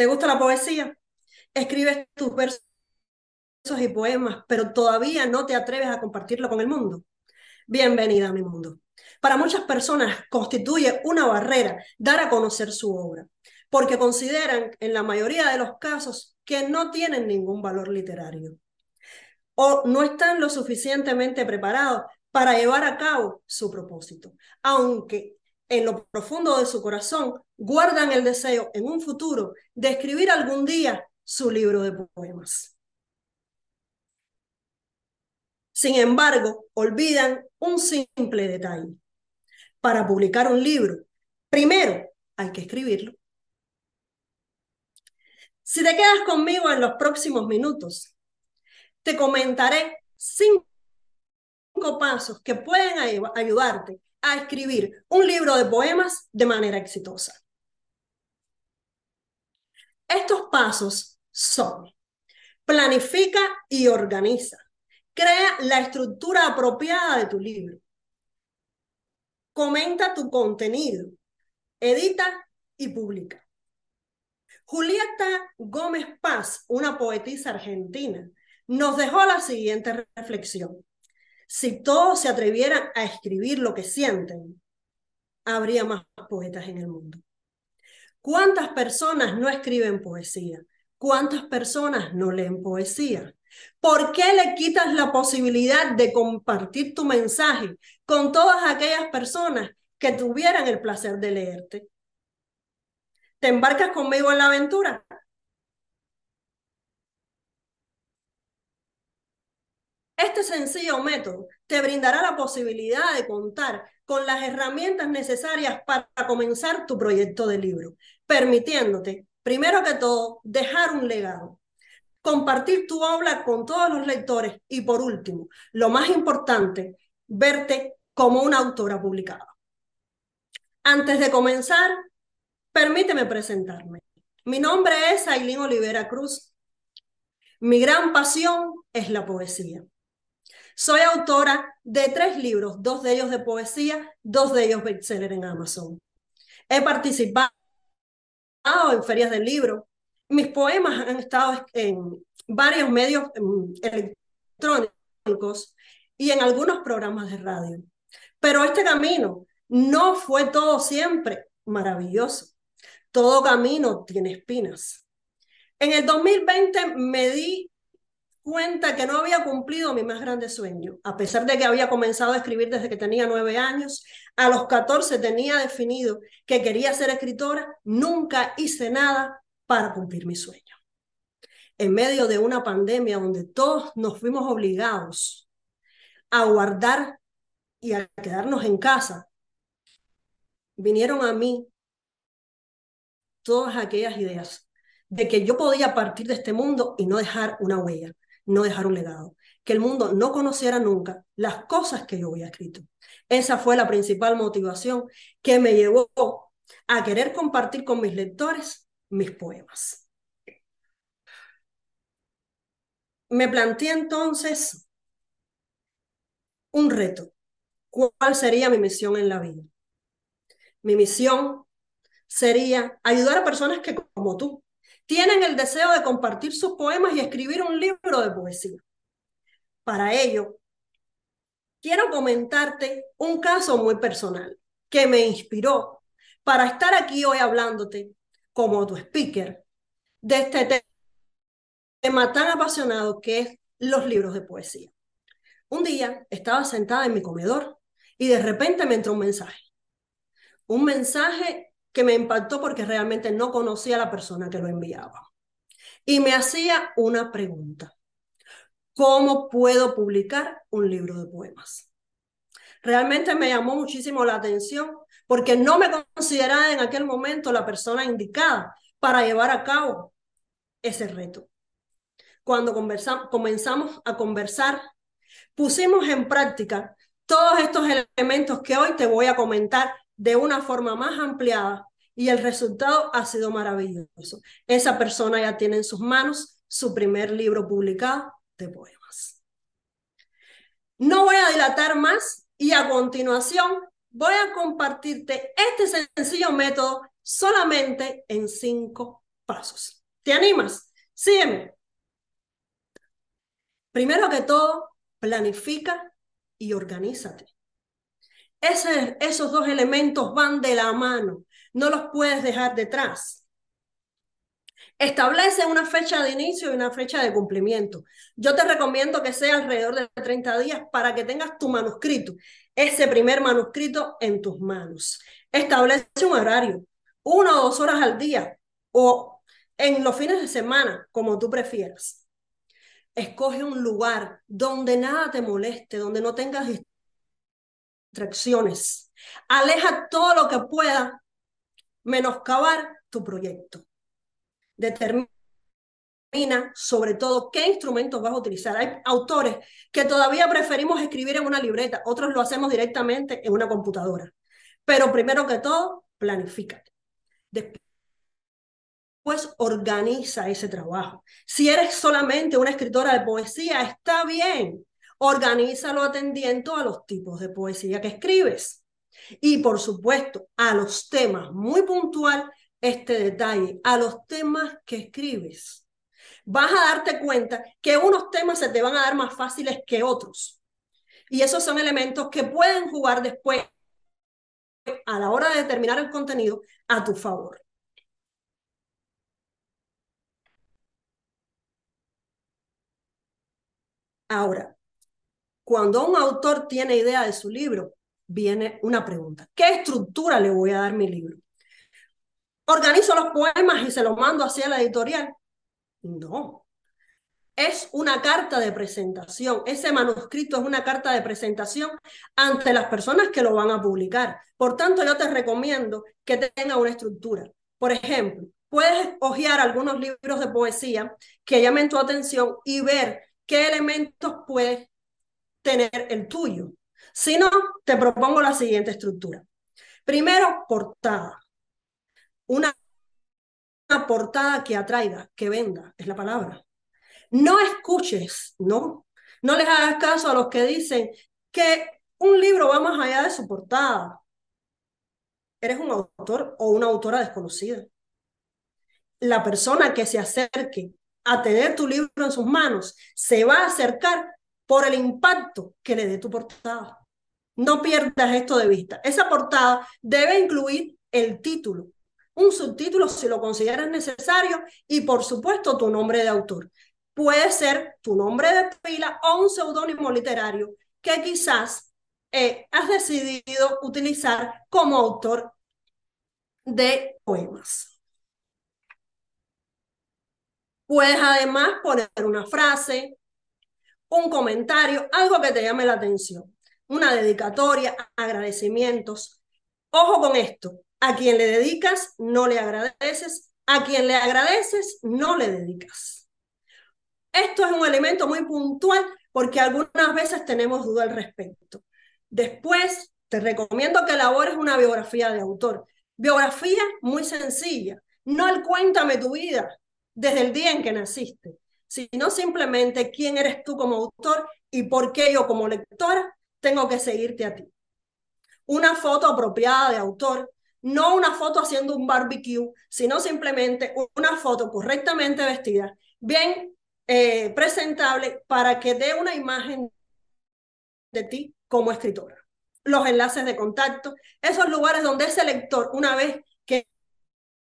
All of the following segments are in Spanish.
¿Te gusta la poesía? Escribes tus versos y poemas, pero todavía no te atreves a compartirlo con el mundo. Bienvenida a mi mundo. Para muchas personas constituye una barrera dar a conocer su obra, porque consideran en la mayoría de los casos que no tienen ningún valor literario o no están lo suficientemente preparados para llevar a cabo su propósito, aunque en lo profundo de su corazón guardan el deseo en un futuro de escribir algún día su libro de poemas. Sin embargo, olvidan un simple detalle. Para publicar un libro, primero hay que escribirlo. Si te quedas conmigo en los próximos minutos, te comentaré cinco pasos que pueden ayudarte a escribir un libro de poemas de manera exitosa. Estos pasos son, planifica y organiza. Crea la estructura apropiada de tu libro. Comenta tu contenido. Edita y publica. Julieta Gómez Paz, una poetisa argentina, nos dejó la siguiente reflexión. Si todos se atrevieran a escribir lo que sienten, habría más poetas en el mundo. ¿Cuántas personas no escriben poesía? ¿Cuántas personas no leen poesía? ¿Por qué le quitas la posibilidad de compartir tu mensaje con todas aquellas personas que tuvieran el placer de leerte? ¿Te embarcas conmigo en la aventura? Este sencillo método te brindará la posibilidad de contar con las herramientas necesarias para comenzar tu proyecto de libro, permitiéndote, primero que todo, dejar un legado, compartir tu obra con todos los lectores y, por último, lo más importante, verte como una autora publicada. Antes de comenzar, permíteme presentarme. Mi nombre es Aileen Olivera Cruz. Mi gran pasión es la poesía. Soy autora de tres libros, dos de ellos de poesía, dos de ellos bestseller en Amazon. He participado en ferias del libro. Mis poemas han estado en varios medios electrónicos y en algunos programas de radio. Pero este camino no fue todo siempre maravilloso. Todo camino tiene espinas. En el 2020 me di cuenta que no había cumplido mi más grande sueño, a pesar de que había comenzado a escribir desde que tenía nueve años, a los catorce tenía definido que quería ser escritora, nunca hice nada para cumplir mi sueño. En medio de una pandemia donde todos nos fuimos obligados a guardar y a quedarnos en casa, vinieron a mí todas aquellas ideas de que yo podía partir de este mundo y no dejar una huella no dejar un legado, que el mundo no conociera nunca las cosas que yo había escrito. Esa fue la principal motivación que me llevó a querer compartir con mis lectores mis poemas. Me planteé entonces un reto. ¿Cuál sería mi misión en la vida? Mi misión sería ayudar a personas que como tú tienen el deseo de compartir sus poemas y escribir un libro de poesía. Para ello, quiero comentarte un caso muy personal que me inspiró para estar aquí hoy hablándote como tu speaker de este tema tan apasionado que es los libros de poesía. Un día estaba sentada en mi comedor y de repente me entró un mensaje. Un mensaje que me impactó porque realmente no conocía a la persona que lo enviaba. Y me hacía una pregunta. ¿Cómo puedo publicar un libro de poemas? Realmente me llamó muchísimo la atención porque no me consideraba en aquel momento la persona indicada para llevar a cabo ese reto. Cuando comenzamos a conversar, pusimos en práctica todos estos elementos que hoy te voy a comentar de una forma más ampliada y el resultado ha sido maravilloso. Esa persona ya tiene en sus manos su primer libro publicado de poemas. No voy a dilatar más y a continuación voy a compartirte este sencillo método solamente en cinco pasos. ¿Te animas? Sígueme. Primero que todo, planifica y organízate. Esos dos elementos van de la mano, no los puedes dejar detrás. Establece una fecha de inicio y una fecha de cumplimiento. Yo te recomiendo que sea alrededor de 30 días para que tengas tu manuscrito, ese primer manuscrito en tus manos. Establece un horario, una o dos horas al día o en los fines de semana, como tú prefieras. Escoge un lugar donde nada te moleste, donde no tengas distracciones. Aleja todo lo que pueda menoscabar tu proyecto determina sobre todo qué instrumentos vas a utilizar. Hay autores que todavía preferimos escribir en una libreta, otros lo hacemos directamente en una computadora. Pero primero que todo, planifícate. Después organiza ese trabajo. Si eres solamente una escritora de poesía, está bien. Organízalo atendiendo a los tipos de poesía que escribes. Y por supuesto, a los temas muy puntual este detalle a los temas que escribes. Vas a darte cuenta que unos temas se te van a dar más fáciles que otros. Y esos son elementos que pueden jugar después a la hora de determinar el contenido a tu favor. Ahora, cuando un autor tiene idea de su libro, viene una pregunta. ¿Qué estructura le voy a dar mi libro? organizo los poemas y se los mando hacia la editorial. No. Es una carta de presentación. Ese manuscrito es una carta de presentación ante las personas que lo van a publicar. Por tanto, yo te recomiendo que tenga una estructura. Por ejemplo, puedes hojear algunos libros de poesía que llamen tu atención y ver qué elementos puedes tener el tuyo. Si no, te propongo la siguiente estructura. Primero, portada una, portada que atraiga, que venda, es la palabra. No escuches, no, no les hagas caso a los que dicen que un libro va más allá de su portada. Eres un autor o una autora desconocida. La persona que se acerque a tener tu libro en sus manos se va a acercar por el impacto que le dé tu portada. No pierdas esto de vista. Esa portada debe incluir el título, un subtítulo si lo consideras necesario y por supuesto tu nombre de autor. Puede ser tu nombre de pila o un seudónimo literario que quizás eh, has decidido utilizar como autor de poemas. Puedes además poner una frase, un comentario, algo que te llame la atención, una dedicatoria, agradecimientos. Ojo con esto, a quien le dedicas, no le agradeces. A quien le agradeces, no le dedicas. Esto es un elemento muy puntual porque algunas veces tenemos duda al respecto. Después, te recomiendo que elabores una biografía de autor. Biografía muy sencilla. No el cuéntame tu vida desde el día en que naciste, sino simplemente quién eres tú como autor y por qué yo como lectora tengo que seguirte a ti. Una foto apropiada de autor no una foto haciendo un barbecue, sino simplemente una foto correctamente vestida, bien eh, presentable para que dé una imagen de ti como escritora. Los enlaces de contacto, esos lugares donde ese lector, una vez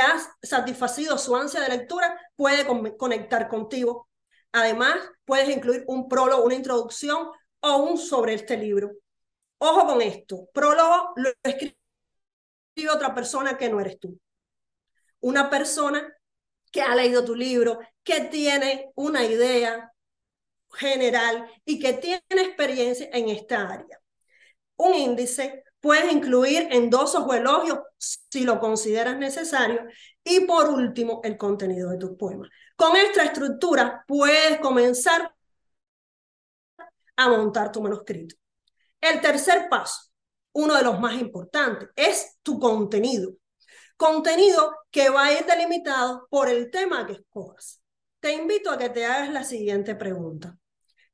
has satisfacido su ansia de lectura, puede conectar contigo. Además, puedes incluir un prólogo, una introducción o un sobre este libro. Ojo con esto, prólogo lo escribe otra persona que no eres tú. Una persona que ha leído tu libro, que tiene una idea general y que tiene experiencia en esta área. Un índice puedes incluir endosos o elogios si lo consideras necesario. Y por último, el contenido de tus poemas. Con esta estructura puedes comenzar a montar tu manuscrito. El tercer paso, uno de los más importantes, es tu contenido. Contenido que va a ir delimitado por el tema que escojas. Te invito a que te hagas la siguiente pregunta.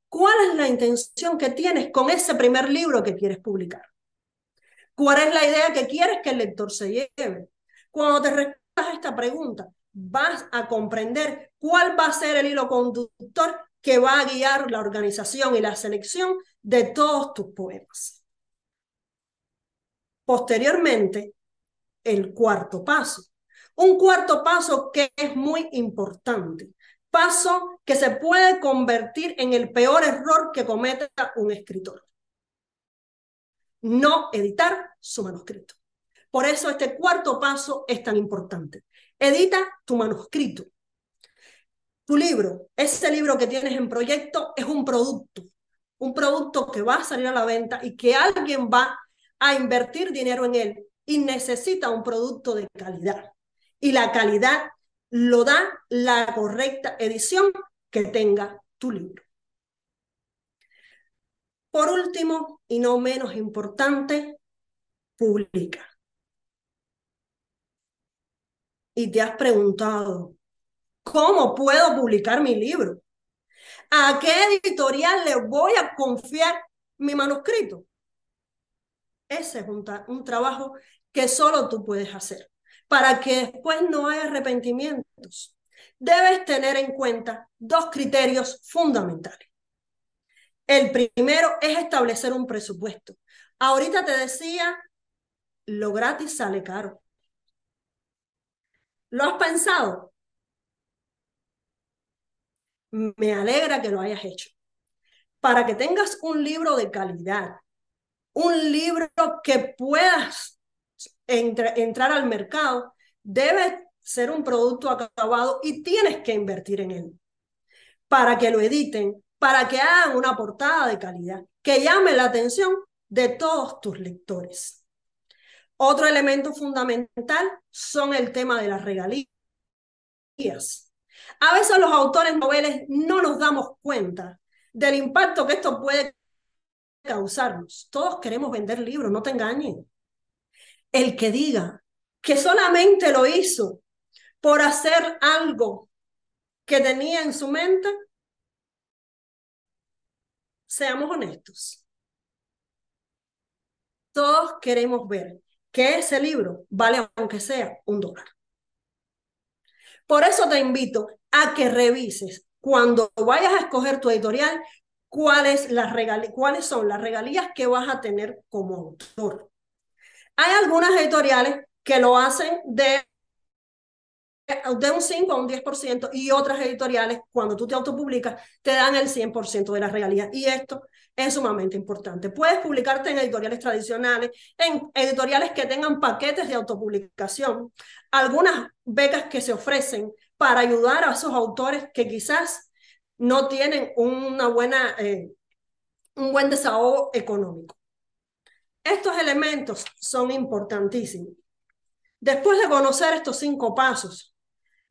¿Cuál es la intención que tienes con ese primer libro que quieres publicar? ¿Cuál es la idea que quieres que el lector se lleve? Cuando te respondas a esta pregunta, vas a comprender cuál va a ser el hilo conductor que va a guiar la organización y la selección de todos tus poemas. Posteriormente, el cuarto paso. Un cuarto paso que es muy importante. Paso que se puede convertir en el peor error que cometa un escritor. No editar su manuscrito. Por eso este cuarto paso es tan importante. Edita tu manuscrito. Tu libro, ese libro que tienes en proyecto, es un producto. Un producto que va a salir a la venta y que alguien va a invertir dinero en él y necesita un producto de calidad. Y la calidad lo da la correcta edición que tenga tu libro. Por último, y no menos importante, publica. Y te has preguntado, ¿cómo puedo publicar mi libro? ¿A qué editorial le voy a confiar mi manuscrito? Ese es un, un trabajo que solo tú puedes hacer para que después no haya arrepentimientos. Debes tener en cuenta dos criterios fundamentales. El primero es establecer un presupuesto. Ahorita te decía, lo gratis sale caro. ¿Lo has pensado? Me alegra que lo hayas hecho. Para que tengas un libro de calidad, un libro que puedas entrar al mercado, debe ser un producto acabado y tienes que invertir en él para que lo editen, para que hagan una portada de calidad, que llame la atención de todos tus lectores. Otro elemento fundamental son el tema de las regalías. A veces los autores noveles no nos damos cuenta del impacto que esto puede causarnos. Todos queremos vender libros, no te engañes. El que diga que solamente lo hizo por hacer algo que tenía en su mente, seamos honestos. Todos queremos ver que ese libro vale aunque sea un dólar. Por eso te invito a que revises cuando vayas a escoger tu editorial cuáles, cuáles son las regalías que vas a tener como autor. Hay algunas editoriales que lo hacen de, de un 5 a un 10% y otras editoriales, cuando tú te autopublicas, te dan el 100% de las regalías. Y esto es sumamente importante. Puedes publicarte en editoriales tradicionales, en editoriales que tengan paquetes de autopublicación, algunas becas que se ofrecen para ayudar a esos autores que quizás no tienen una buena, eh, un buen desahogo económico. Estos elementos son importantísimos. Después de conocer estos cinco pasos,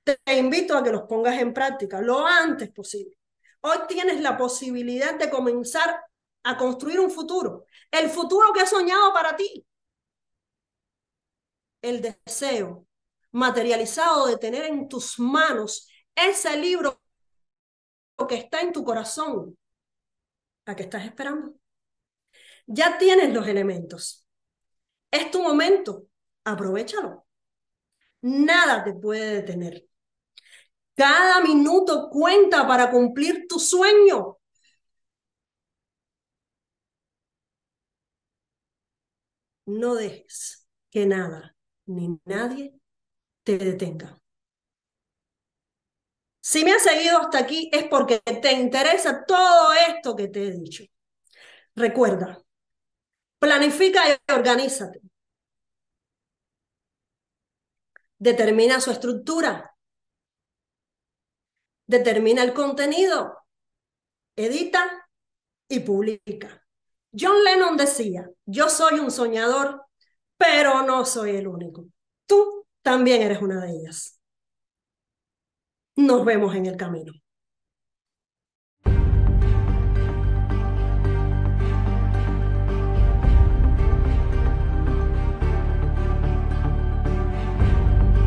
te invito a que los pongas en práctica lo antes posible. Hoy tienes la posibilidad de comenzar a construir un futuro, el futuro que has soñado para ti. El deseo materializado de tener en tus manos ese libro que está en tu corazón. ¿A qué estás esperando? Ya tienes los elementos. Es tu momento. Aprovechalo. Nada te puede detener. Cada minuto cuenta para cumplir tu sueño. No dejes que nada ni nadie te detenga. Si me has seguido hasta aquí es porque te interesa todo esto que te he dicho. Recuerda, Planifica y organízate. Determina su estructura. Determina el contenido. Edita y publica. John Lennon decía, yo soy un soñador, pero no soy el único. Tú también eres una de ellas. Nos vemos en el camino.